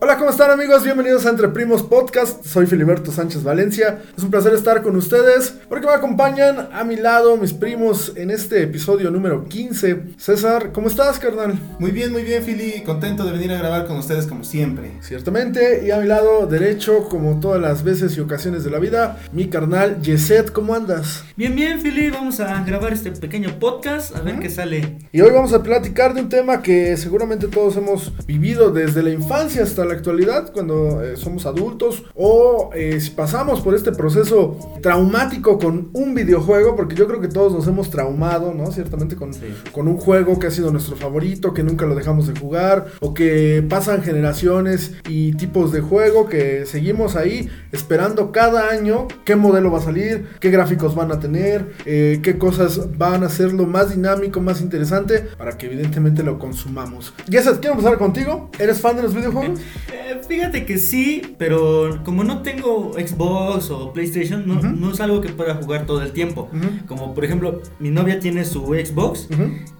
Hola, ¿cómo están amigos? Bienvenidos a Entre Primos Podcast. Soy Filiberto Sánchez Valencia. Es un placer estar con ustedes porque me acompañan a mi lado mis primos en este episodio número 15. César, ¿cómo estás, carnal? Muy bien, muy bien, Fili. Contento de venir a grabar con ustedes como siempre. Ciertamente. Y a mi lado derecho, como todas las veces y ocasiones de la vida, mi carnal Yeset, ¿cómo andas? Bien, bien, Fili. Vamos a grabar este pequeño podcast a ver qué sale. Y hoy vamos a platicar de un tema que seguramente todos hemos vivido desde la infancia hasta la actualidad, cuando eh, somos adultos, o eh, si pasamos por este proceso traumático con un videojuego, porque yo creo que todos nos hemos traumado, ¿no? Ciertamente con, con un juego que ha sido nuestro favorito, que nunca lo dejamos de jugar, o que pasan generaciones y tipos de juego que seguimos ahí esperando cada año qué modelo va a salir, qué gráficos van a tener, eh, qué cosas van a hacerlo más dinámico, más interesante, para que evidentemente lo consumamos. Yesat, quiero empezar contigo. ¿Eres fan de los videojuegos? Eh, fíjate que sí, pero como no tengo Xbox o PlayStation, no, es algo que pueda jugar todo el tiempo. Como por ejemplo, mi novia tiene su Xbox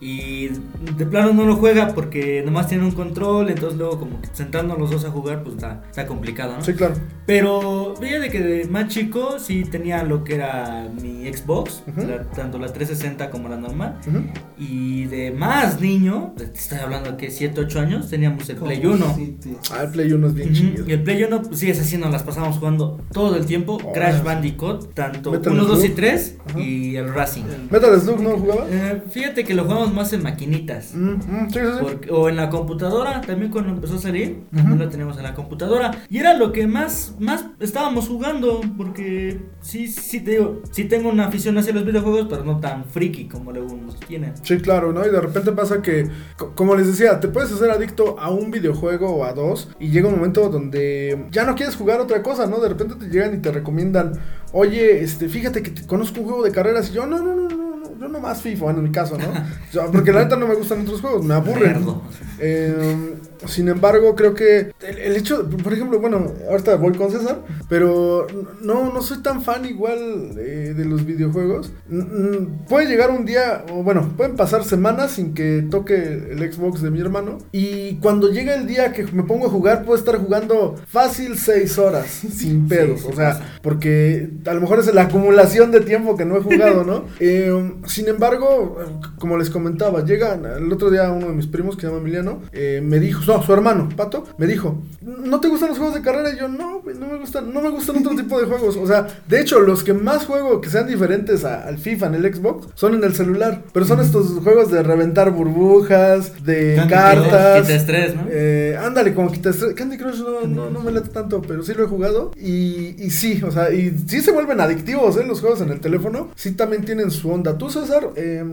y de plano no lo juega porque nomás tiene un control, entonces luego como que sentándonos los dos a jugar, pues está, está complicado, ¿no? Sí, claro. Pero fíjate que de más chico sí tenía lo que era mi Xbox, la- tanto la 360 como la normal. Y de más niño, te estoy hablando que 7, 8 años, teníamos el Play 1. Sí, sí. Ah, el Play 1 es bien chido. Y el Play 1, pues sí, es así, nos las pasamos jugando todo el tiempo. Oh, Crash. Bandicoot, tanto Metal 1, 2 y Slug. 3 Ajá. y el Racing. Metal Slug no jugaba. Eh, fíjate que lo jugamos más en maquinitas. Mm, mm, sí, sí, sí. Porque- o en la computadora, también cuando empezó a salir, Ujú. también lo teníamos en la computadora. Y era lo que más, más estábamos jugando, porque sí, sí te digo, sí tengo una afición hacia los videojuegos, pero no tan friki como luego unos tienen. Sí, claro, ¿no? Y de repente pasa que, co- como les decía, te puedes hacer adicto a un videojuego o a dos y llega un momento donde ya no quieres jugar otra cosa, ¿no? De repente te llegan y te recomiendan, oye, este, fíjate que conozco un juego de carreras y yo, no, no, no, yo no más FIFA, en mi caso, ¿no? Porque la neta no me gustan otros juegos, me aburren. Eh, sin embargo, creo que el, el hecho, por ejemplo, bueno, ahorita voy con César, pero no, no soy tan fan igual eh, de los videojuegos. Mm, mm, Puede llegar un día, o bueno, pueden pasar semanas sin que toque el Xbox de mi hermano. Y cuando llega el día que me pongo a jugar, puedo estar jugando fácil 6 horas, sin pedos. sí o sea, pasa. porque a lo mejor es la acumulación de tiempo que no he jugado, ¿no? Eh, sin embargo, como les comentaba, llegan el otro día uno de mis primos que se llama Emiliano, eh, me dijo, no, su hermano, Pato, me dijo, ¿no te gustan los juegos de carrera? Y yo, no, no me gustan, no me gustan otro tipo de juegos. O sea, de hecho, los que más juego que sean diferentes a- al FIFA en el Xbox son en el celular, pero son estos juegos de reventar burbujas, de Candy cartas. Quita estrés, ¿no? Eh, ándale, como quitas Candy Crush no, no, no me late tanto, pero sí lo he jugado. Y, y sí, o sea, y sí se vuelven adictivos, ¿eh? Los juegos en el teléfono. Sí también tienen su onda. Tú, César, eh,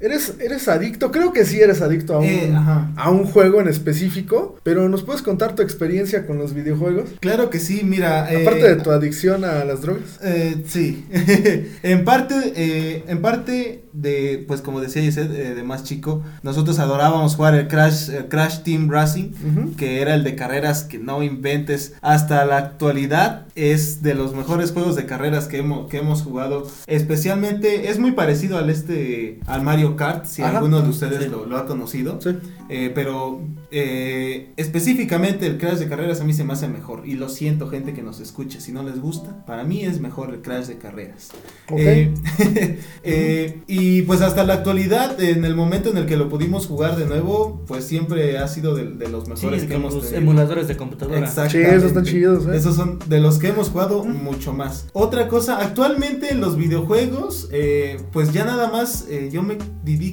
¿eres, ¿eres adicto? Creo que sí eres adicto a un, Eh, a un juego en específico. Pero ¿nos puedes contar tu experiencia con los videojuegos? Claro que sí, mira. eh, Aparte de tu adicción a las drogas. Eh, sí, en parte, en parte de, pues como decía eh, de más chico, nosotros adorábamos jugar el Crash, el Crash Team Racing, que era el de carreras que no inventes. Hasta la actualidad es de los mejores juegos de carreras que hemos, que hemos jugado. Especialmente es muy parecido al este, al Mario Kart, si Ajá. alguno de ustedes Sí. lo, lo ha conocido. Sí. Eh, pero eh, específicamente el Crash de carreras a mí se me hace mejor. Y lo siento, gente que nos escuche. Si no les gusta, para mí es mejor el Crash de carreras. Eh, eh, y pues hasta la actualidad, en el momento en el que lo pudimos jugar de nuevo, pues siempre ha sido de, de los Sí, mejores que hemos los tenido. emuladores de computadora. Sí, esos están chidos, ¿eh? Esos son de los que hemos jugado mucho más. Otra cosa, actualmente en los videojuegos, eh, pues ya nada más eh, yo, me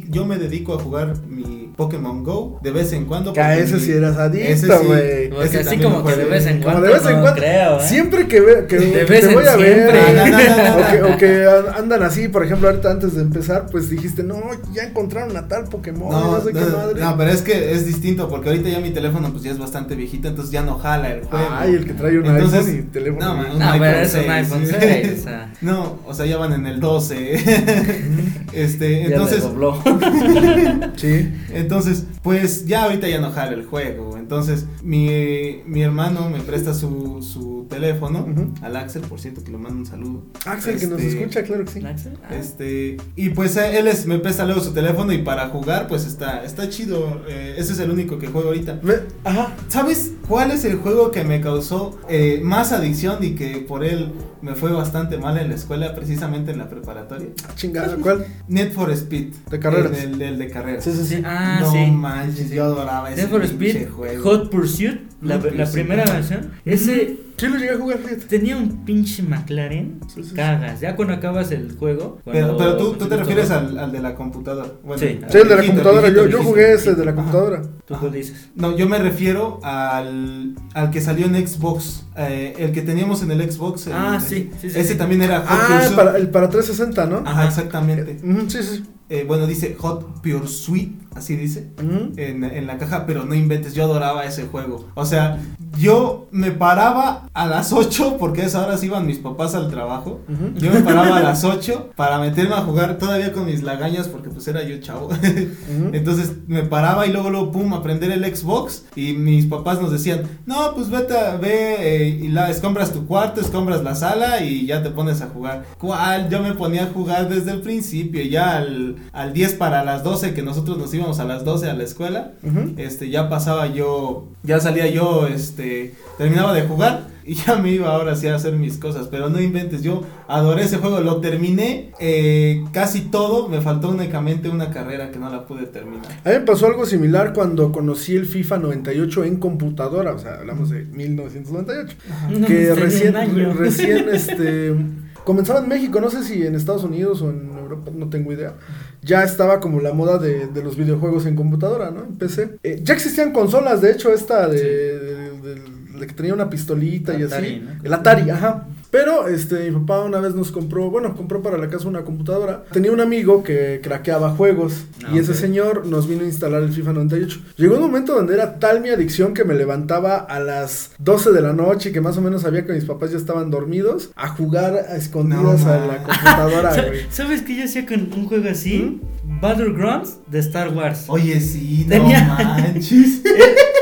yo me dedico a jugar mi Pokémon Go de vez en cuando. Que a ese sí eras ese adicto, sí. güey. Porque Ese así como que de vez en cuando. de vez en no cuando. creo, ¿eh? Siempre que, ve, que, De que vez te en voy a ver, siempre. Ah, no, o, que, o que andan así, por ejemplo, ahorita antes de empezar, pues dijiste, no, ya encontraron a tal Pokémon, no, No, sé qué no, madre. no, pero es que es distinto porque ahorita ya mi teléfono pues ya es bastante viejito, entonces ya no jala el juego. Ay, el que trae un Entonces, iPhone y teléfono. no, man, un No, pero es un 6, iPhone sí. 6, o sea. No, o sea, ya van en el 12. este, Ya entonces, dobló. Sí. entonces, pues ya ahorita ya no jala el juego. Entonces, mi, mi hermano me presta su, su teléfono al Axel, por cierto, que lo mando un saludo. Axel, que nos Este, escucha, claro que sí. Axel, ah. Este, y pues eh, él es, me presta luego su teléfono y para jugar, pues está, está chido. eh, ese es el único que juego ahorita. Me- ajá. ¿Sabes? ¿Cuál es el juego que me causó eh, más adicción y que por él me fue bastante mal en la escuela, precisamente en la preparatoria? Chingada, ¿cuál? Need for Speed. De carreras. El, el- el de carreras. Sí, sí, sí. Ah, no sí. manches, yo adoraba ese Need for Speed, juego. Hot Pursuit, la, Hot la Pursuit, primera versión. Ese Sí, lo llegué a jugar, fíjate. tenía un pinche McLaren. Sí, sí, sí. cagas. Ya cuando acabas el juego. Pero, pero tú, tú te refieres al, al de la computadora. Bueno, Sí. Sí, el de la viejito, computadora. viejito, Yo, yo jugué ese de la Ajá. computadora. ¿Tú Ajá. cuál dices? No, yo me refiero al, al que salió en Xbox. eh, el que teníamos en el Xbox. el- Ah, sí, sí, sí, Ese sí. también era Ah, para, el para 360, ¿no? Ajá, exactamente. Ujú, sí, sí. Eh, bueno, dice Hot Pure Sweet, así dice. En, en la caja, pero no inventes, yo adoraba ese juego. O sea, yo me paraba a las 8, porque a esa hora se iban mis papás al trabajo. Yo me paraba a las 8 para meterme a jugar todavía con mis lagañas, porque pues era yo chavo. Entonces me paraba y luego, luego, pum, a prender el Xbox. Y mis papás nos decían, no, pues vete, a- ve eh, y la, escombras tu cuarto, escombras la sala y ya te pones a jugar. ¿Cuál? Yo me ponía a jugar desde el principio, ya al, al 10 para las 12, que nosotros nos íbamos a las 12 a la escuela. Este, ya pasaba yo, ya salía yo, este, terminaba de jugar y ya me iba ahora sí a hacer mis cosas, pero no inventes, yo adoré ese juego, lo terminé eh, casi todo, me faltó únicamente una carrera que no la pude terminar. A mí me pasó algo similar cuando conocí el FIFA 98 en computadora, o sea, hablamos de 1998. No, que tenía recién, un año. recién, este, comenzaba en México, no sé si en Estados Unidos o en Europa, no tengo idea. Ya estaba como la moda de, de los videojuegos en computadora, ¿no? En PC. Eh, ya existían consolas, de hecho, esta de, Sí. de- de- de que tenía una pistolita y así. ¿no? El Atari, ajá. Pero este, mi papá una vez nos compró, bueno, compró para la casa una computadora. Tenía un amigo que craqueaba juegos Ah, y ese ok. señor nos vino a instalar el FIFA 98. Llegó un momento donde era tal mi adicción que me levantaba a las 12 de la noche, que más o menos sabía que mis papás ya estaban dormidos, a jugar a escondidas No, a la computadora. ¿Sabes qué yo hacía con un juego así? ¿Mm? Battlegrounds de Star Wars. Oye, sí, no Tenía- manches.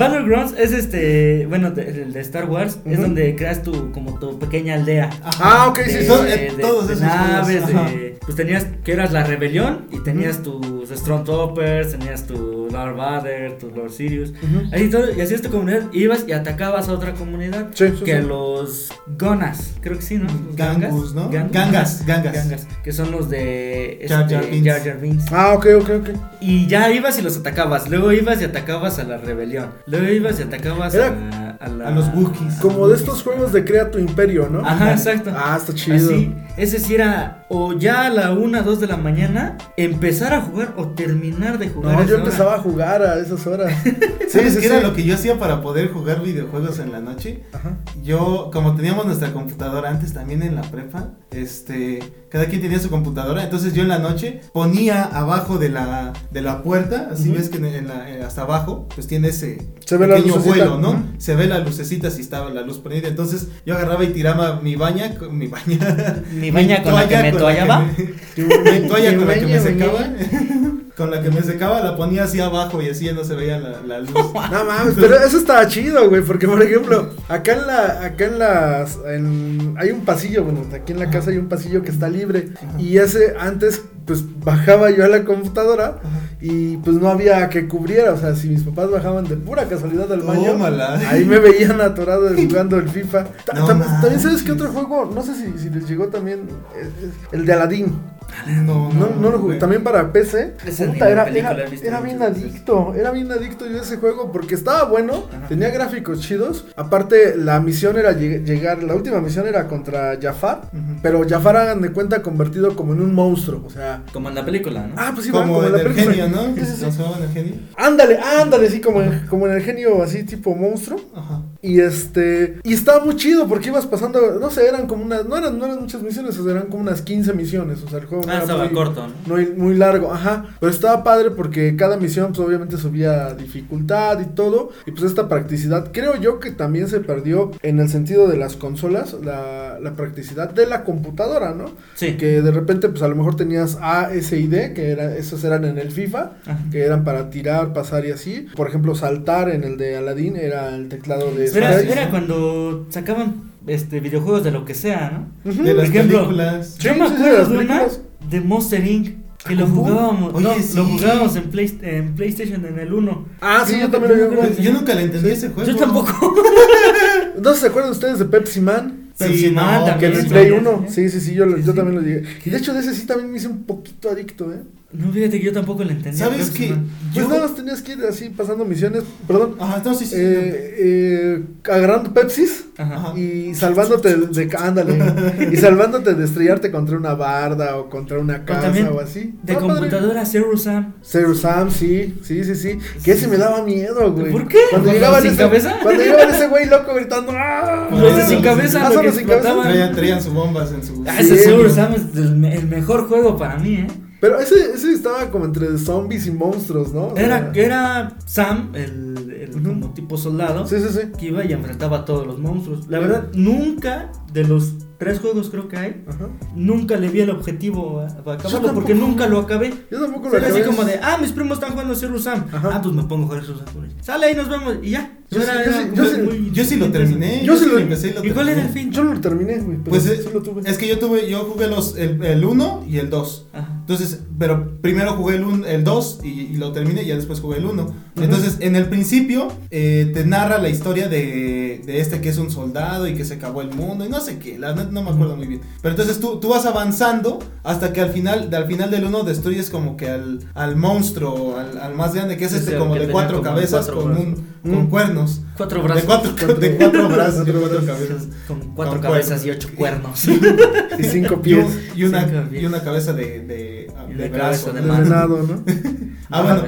Battlegrounds es este, bueno, el de Star Wars, es donde creas tu, como tu pequeña aldea. Ah, ok, sí, son- eh, de- todos de esos naves, ajá. pues tenías que eras la rebelión y tenías tus Stormtroopers, tenías tu Lord Vader, tu Lord Sirius, ahí todo, y hacías tu comunidad, ibas y atacabas a otra comunidad, Sí, sí, que sí. los Gonas, creo que sí, ¿no? Gangus, ¿no? Gan- Gangas, gangas. que son los de Jar este, Jar Binks. Jar Jar Binks. Ah, ok, ok, ok. Y ya ibas y los atacabas. Luego ibas y atacabas a la rebelión. Luego ibas y atacabas Era a, a la- a los Wookiees. Como de estos juegos de crea tu imperio, ¿no? Ajá, exacto. Ah, está chido. Así, ese sí era o ya a la 1, 2 de la mañana empezar a jugar o terminar de jugar. No, a yo empezaba hora. a jugar a esas horas. ¿Sabes qué era lo que yo hacía para poder jugar videojuegos en la noche? Ajá. Yo, como teníamos nuestra computadora antes también en la prepa, este, cada quien tenía su computadora, entonces yo en la noche ponía abajo de la, de la puerta, así Ujú. ves que en, en la, eh, hasta abajo, pues tiene ese Se ve la pequeño vuelo, ¿no? Ujú. Se ve la lucecita si estaba la luz prendida, entonces yo agarraba y tiraba mi baña, con- mi baña, Mi baña con la que me toallaba. mi toalla con la que me secaba, con la que me secaba la ponía así abajo y así ya no se veía la, la luz. No mames, pero eso estaba chido, güey, porque por ejemplo, acá en la, acá en las, en- hay un pasillo, bueno, aquí en la casa hay un pasillo que está libre y ese antes, pues bajaba yo a la computadora y pues no había que cubriera, o sea, si mis papás bajaban de pura casualidad al baño, Tómala. ahí me veían atorado jugando el FIFA. No también sabes que otro juego, no sé si, si les llegó también, eh, el de Aladdin. No, No, no lo jugué. güey. También para PC. Puta, era, película era- he visto era bien veces. adicto. Era bien adicto yo a ese juego porque estaba bueno. Ajá. Tenía gráficos chidos. Aparte, la misión era lleg- llegar. La última misión era contra Jafar. Pero Jafar, hagan de cuenta, convertido como en un monstruo. O sea. Como en la película, ¿no? Ah, pues sí, como, va, en la el película. genio, ¿no? Sí. ¿No se llamaban el genio? Ándale, ándale, sí, como en, como en el genio, así tipo monstruo. Ajá. Y este. Y estaba muy chido porque ibas pasando. No sé, eran como unas. No eran, no eran muchas misiones, o sea, eran como unas 15 misiones. O sea, el juego no ah, era estaba muy- corto, ¿no? muy, muy largo, ajá. Pero estaba padre porque cada misión, pues obviamente subía dificultad y todo. Y pues esta practicidad, creo yo que también se perdió en el sentido de las consolas, la, la practicidad de la computadora, ¿no? Sí. Que de repente, pues a lo mejor tenías A, S y D, que era, esos eran en el FIFA, Ajá. que eran para tirar, pasar y así. Por ejemplo, saltar en el de Aladdin era el teclado de Era, era cuando sacaban este videojuegos de lo que sea, ¿no? De Por las ejemplo, películas. Yo me acuerdo de una de Monster Inc. Que lo ¿Cómo? jugábamos, Oye, no, sí. lo jugábamos en, Play- en PlayStation en el 1. Ah, sí, Sí, yo también lo vi. Yo nunca le entendí ese juego. Yo tampoco. ¿No se acuerdan ustedes de Pepsi Man? Pepsi Sí, Man no, Que también. en el sí, Play sí, 1. sí. Sí, sí, yo, yo sí. también lo llegué. Y de hecho, de ese sí también me hice un poquito adicto, ¿eh? No, fíjate que yo tampoco le entendía. ¿Sabes qué? Pues Yo- nada más tenías que ir así pasando misiones, perdón, Ajá, entonces sí. eh, eh, agarrando Pepsis Ajá. Y salvándote de, de- ándale, y salvándote de estrellarte contra una barda o contra una casa o así. De computadora Zero Sam. Zero Sam, sí, sí, sí, sí. Que ese me daba miedo, güey. ¿Por qué? Cuando ¿Con llegaba los sin ese, cabeza? Cuando llegaba ese güey loco gritando. ¡Ah! De sin cabeza, Ah, que los sin cabeza. Traían, traían sus bombas en su. Ah, Sí, ese Zero Sam es el mejor juego para mí, ¿eh? Pero ese, ese estaba como entre zombies y monstruos, ¿no? O sea, Era, era Sam, el, el como tipo soldado, Sí, sí, sí. que iba y enfrentaba a todos los monstruos. La verdad, nunca de los tres juegos creo que hay, Ajá. nunca le vi el objetivo a, a Yo acabarlo porque nunca lo acabé. Yo tampoco lo Era así como de, ah, mis primos están jugando Zero Sam. Ajá. Ah, pues me pongo a jugar Zero Sam. Sale ahí, nos vemos. Y ya. Yo sí- era- yo era sí- yo muy- sí- muy Yo sí lo terminé. Yo sí lo- empecé y lo ¿Y cuál era el fin? Yo no lo terminé, güey. Pues sí, eh, sí lo tuve. es que yo tuve, yo jugué los, el, el 1 y el 2. Ajá. Entonces, pero primero jugué el, un- el 2 y, y lo terminé y ya después jugué el 1. Entonces, en el principio eh, te narra la historia de, de este que es un soldado y que se acabó el mundo y no sé qué, la neta no me acuerdo muy bien. Pero entonces tú, tú vas avanzando hasta que al final, al final del 1 destruyes como que al, al monstruo, al, al más grande, que es este sí, como de cuatro como cabezas cuatro con, un, con cuernos. Cuatro De brazos. cuatro, de cuatro brazos Cuatro cuatro cabezas. Con cuatro Con cabezas cuernos. y ocho cuernos. Y cinco Y, pies. un- y una, y una cabeza de, de, Y de de brazo. cabeza de De mano. venado, ¿no? Ah, bueno.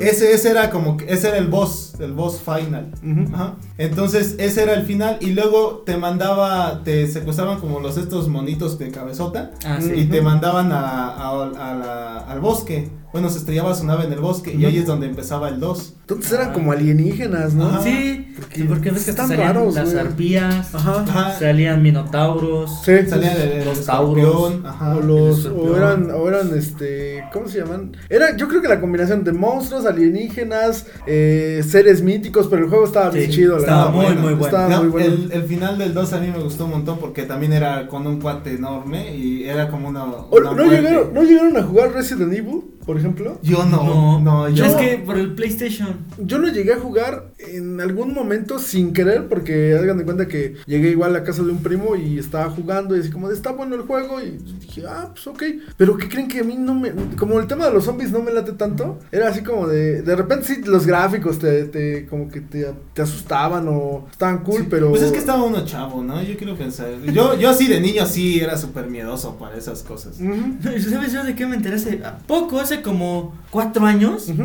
Ese, ese era como que ese era el boss, el boss final. Ujú. Ajá. Entonces, ese era el final. Y luego te mandaba, te secuestraban como los estos monitos de cabezota. Ah, Y te mandaban a, a- a la- al bosque. Bueno, se estrellaba su nave en el bosque. Y ahí es donde empezaba el 2. Entonces eran como alienígenas, ¿no? Ajá. Sí, Porque porque, ves que están salían raros, las güey. arpías, Ajá. Ajá. salían minotauros. Sí. Salía el, el Los tauros. Ajá. O los, o eran, o eran, este, ¿cómo se llaman? Era, yo creo que la combinación de monstruos, alienígenas, eh, seres míticos, pero el juego estaba bien chido, la estaba muy, muy bueno. Estaba No, muy bueno. el, el final del 2 a mí me gustó un montón porque también era con un cuate enorme y era como una. Una ¿no, llegaron, ¿No llegaron a jugar Resident Evil, por ejemplo? Yo no, no, yo es que por el PlayStation. Yo lo llegué a jugar en algún momento sin querer, porque hagan de cuenta que llegué igual a casa de un primo y estaba jugando y así como de está bueno el juego y dije, ah, pues ok. Pero ¿qué creen que a mí no me... Como el tema de los zombies no me late tanto, era así como de... De repente sí, los gráficos te, te como que te, te asustaban o estaban cool, Sí, pero... Pues es que estaba uno chavo, ¿no? Yo quiero pensar. Yo, yo así de niño sí era súper miedoso para esas cosas. Ujú, ¿Sabes yo de qué me enteré hace a poco? Hace como cuatro años.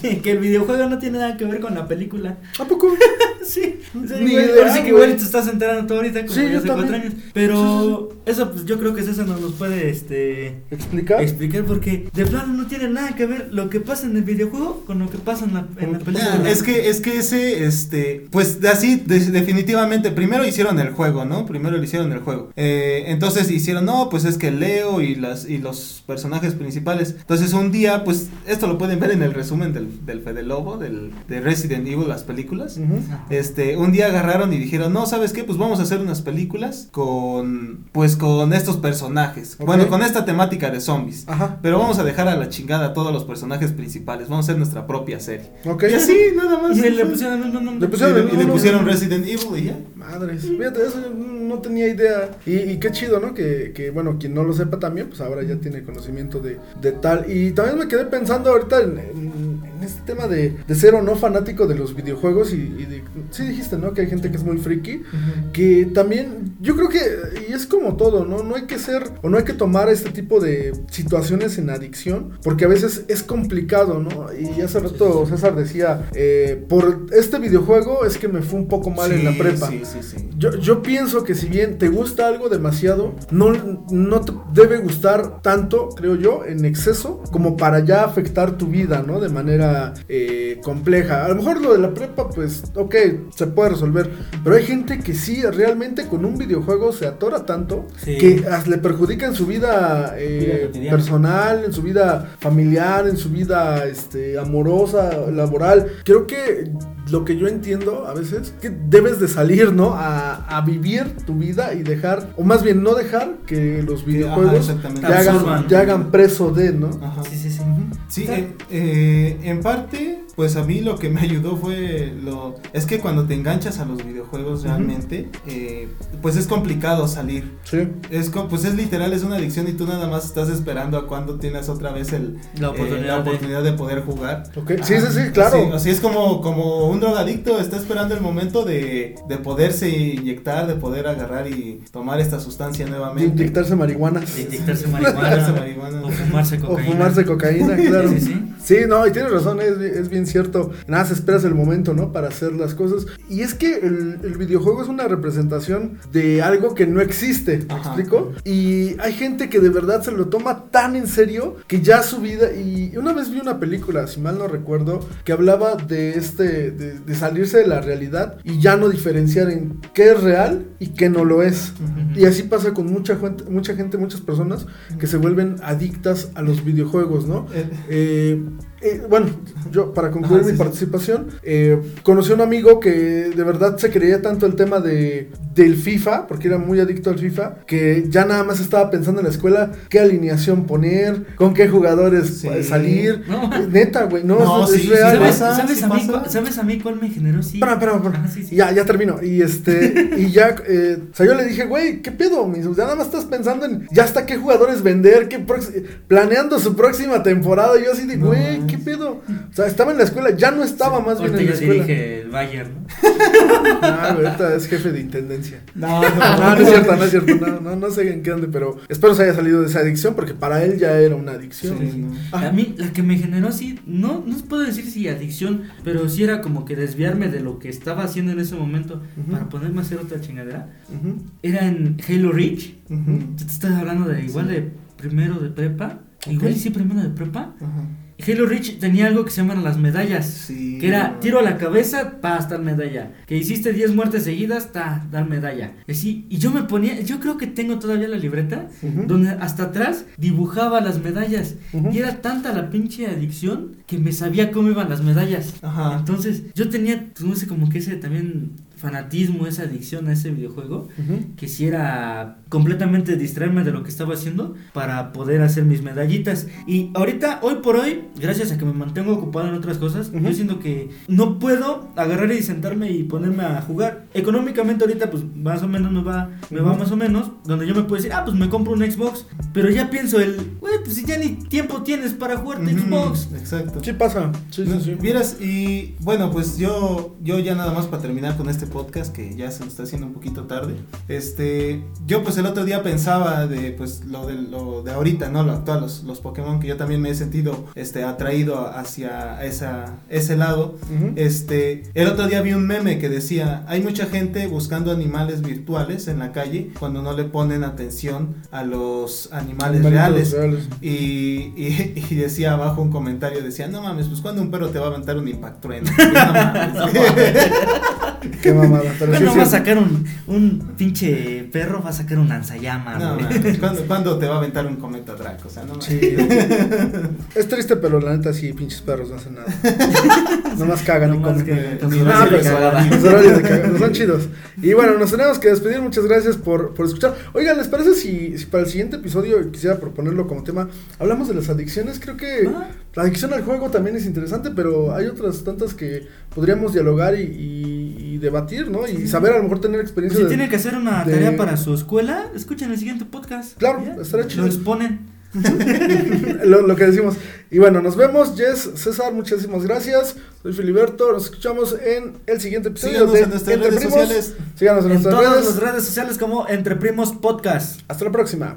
Que, que el videojuego no tiene nada que ver con la película. ¿A poco? sí, o sea, Ni igual, idea, ahora sí que igual te estás enterando tú ahorita como Sí, hace cuatro también. años. Pero eso pues yo creo que César nos puede este ¿Explicar? explicar porque de plano no tiene nada que ver lo que pasa en el videojuego con lo que pasa en la, en la película. Ah, es que, es que ese, este, pues así, de- definitivamente, primero hicieron el juego, ¿no? Primero lo hicieron el juego. Eh, entonces hicieron, no, pues es que Leo y las y los personajes principales. Entonces un día, pues, esto lo pueden ver en el resumen del, del Fede Lobo, del, de Resident Evil, las películas. Este, un día agarraron y dijeron, no, ¿sabes qué? Pues vamos a hacer unas películas con, pues, con estos personajes. Bueno, con esta temática de zombies. Ajá. Pero vamos a dejar a la chingada a todos los personajes principales. Vamos a hacer nuestra propia serie. Ok. Y así, nada más. Y le pusieron. Le Y le- y le mismo pusieron. Resident Evil y ya. Madres, fíjate, eso yo no tenía idea. Y, y qué chido, ¿no? Que, que, bueno, quien no lo sepa también, pues ahora ya tiene conocimiento de, de tal. Y también me quedé pensando ahorita en, este tema de, de ser o no fanático de los videojuegos. Y, y de, sí dijiste, ¿no? Que hay gente que es muy friki. Que también, yo creo que, y es como todo, ¿no? No hay que ser, o no hay que tomar este tipo de situaciones en adicción, porque a veces es complicado, ¿no? Y hace rato César decía, eh, por este videojuego es que me fue un poco mal en la prepa. Sí, sí, sí. Yo, yo pienso que si bien te gusta algo demasiado, no, no te debe gustar tanto, creo yo, en exceso, como para ya afectar tu vida, ¿no? De manera eh, compleja. A lo mejor lo de la prepa, pues, ok, se puede resolver. Pero hay gente que sí, realmente con un videojuego se atora tanto Sí. que le perjudica en su vida, eh, Vida personal, en su vida familiar, en su vida este, amorosa, laboral. Creo que lo que yo entiendo a veces, que debes de salir, ¿no? A, a vivir tu vida y dejar, o más bien no dejar que los videojuegos exactamente. te hagan, te hagan preso de, ¿no? Ajá. Sí, sí, sí. Sí, eh, eh, en parte, pues a mí lo que me ayudó fue lo... Es que cuando te enganchas a los videojuegos realmente, eh, pues es complicado salir. Sí. Es pues es literal, es una adicción y tú nada más estás esperando a cuando tienes otra vez el, La eh, oportunidad la de- oportunidad de... poder jugar. Ok, sí, sí, sí, claro. Sí, así es como, como un drogadicto está esperando el momento de, de poderse inyectar, de poder agarrar y tomar esta sustancia De nuevamente. inyectarse marihuanas. De inyectarse marihuana. marihuana. O fumarse O cocaína. fumarse cocaína, claro. Sí, sí. Sí, no, y tienes razón, es, es bien cierto. Nada, se esperas el momento, ¿no? Para hacer las cosas. Y es que el, el videojuego es una representación de algo que no existe, ¿me Ajá. explico? Y hay gente que de verdad se lo toma tan en serio que ya su vida. Y una vez vi una película, si mal no recuerdo, que hablaba de este, de, de salirse de la realidad y ya no diferenciar en qué es real y qué no lo es. Y así pasa con mucha gente, mucha gente, muchas personas que se vuelven adictas a los videojuegos, ¿no? Eh, Eh, bueno, yo para concluir Ajá, mi sí, participación, eh, conocí a un amigo que de verdad se creía tanto el tema de, del FIFA, porque era muy adicto al FIFA, que ya nada más estaba pensando en la escuela qué alineación poner, con qué jugadores Sí. salir. No. Eh, Neta, güey, no, No, es, es sí, real. ¿Sabes, a mí, ¿Sabes a mí cuál me generó? Sí. Espera, espera, espera. Ajá, sí, sí. Ya, ya termino. Y este, y ya, eh, o sea, yo le dije, güey, ¿qué pedo? Ya nada más estás pensando en ya hasta qué jugadores vender, qué planeando su próxima temporada. Y yo así de, No güey, manches. ¿Qué pedo? O sea, estaba en la escuela, ya no estaba más bien Ahorita en la escuela. dirige el Bayern, ¿no? Ah, ahorita es jefe de intendencia. No, No, no es cierto, no es cierto, no, no, no sé en qué ande, pero espero se haya salido de esa adicción porque para él ya era una adicción. Sí, no. Ah. A mí, la que me generó así, no, no puedo decir si adicción, pero sí era como que desviarme de lo que estaba haciendo en ese momento para ponerme a hacer otra chingadera. Era en Halo Reach. Te estás hablando de igual de primero de prepa. Igual sí, primero de prepa. Ajá. Halo Reach tenía algo que se llaman las medallas. Sí. Que era tiro a la cabeza, pa, dar medalla. Que hiciste 10 muertes seguidas, ta, dar medalla. Y así, y yo me ponía, yo creo que tengo todavía la libreta, donde hasta atrás dibujaba las medallas. Y era tanta la pinche adicción que me sabía cómo iban las medallas. Ajá. Entonces, yo tenía, pues, no sé, como que ese también fanatismo, esa adicción a ese videojuego, ujú. que si era completamente distraerme de lo que estaba haciendo para poder hacer mis medallitas. Y ahorita, hoy por hoy, gracias a que me mantengo ocupado en otras cosas, Ujú. yo siento que no puedo agarrar y sentarme y ponerme a jugar. Económicamente ahorita pues más o menos me va, me va más o menos, donde yo me puedo decir, ah, pues me compro un Xbox, pero ya pienso el, güey, pues si ya ni tiempo tienes para jugar tu Ujú, Xbox. Exacto. Sí pasa, sí, sí, sí. Vieras, y bueno, pues yo, yo ya nada más para terminar con este podcast, que ya se nos está haciendo un poquito tarde. Este, yo pues el otro día pensaba de pues lo de lo de ahorita, ¿no? Lo actual, los, los Pokémon, que yo también me he sentido este atraído hacia esa, ese lado. Ujú. Este, el otro día vi un meme que decía, hay mucha gente buscando animales virtuales en la calle cuando no le ponen atención a los animales Animalitos reales. Y, y, y decía abajo un comentario, decía, no mames, pues cuando un perro te va a aventar un impactrueno. No mames. Qué mamada. Pero sí va a sacar un, un pinche perro, va a sacar un lanzallamas. No ¿cuándo, cuándo te va a aventar un cometa Draco? O sea, no. Sí. es triste, pero la neta sí, pinches perros no hacen nada. Nomás cagan y comen. que cagada. cagada. Los horarios de cagada, son chidos. Y bueno, nos tenemos que despedir. Muchas gracias por, por escuchar. Oigan, ¿les parece si, si para el siguiente episodio quisiera proponerlo como tema? Hablamos de las adicciones. Creo que Ah. la adicción al juego también es interesante, pero hay otras tantas que podríamos dialogar y, y- y debatir, ¿no? Y saber a lo mejor tener Pues experiencia. si de- tienen que hacer una de- tarea para su escuela, escuchen el siguiente podcast. Claro, ¿Ya? estará chido. Lo exponen. lo, lo que decimos. Y bueno, nos vemos. Jess, César, muchísimas gracias. Soy Filiberto. Nos escuchamos en el siguiente episodio Síganos de en nuestras Entre redes Primos. sociales. Síganos en, En nuestras todas redes. las redes sociales como Entre Primos Podcast. Hasta la próxima.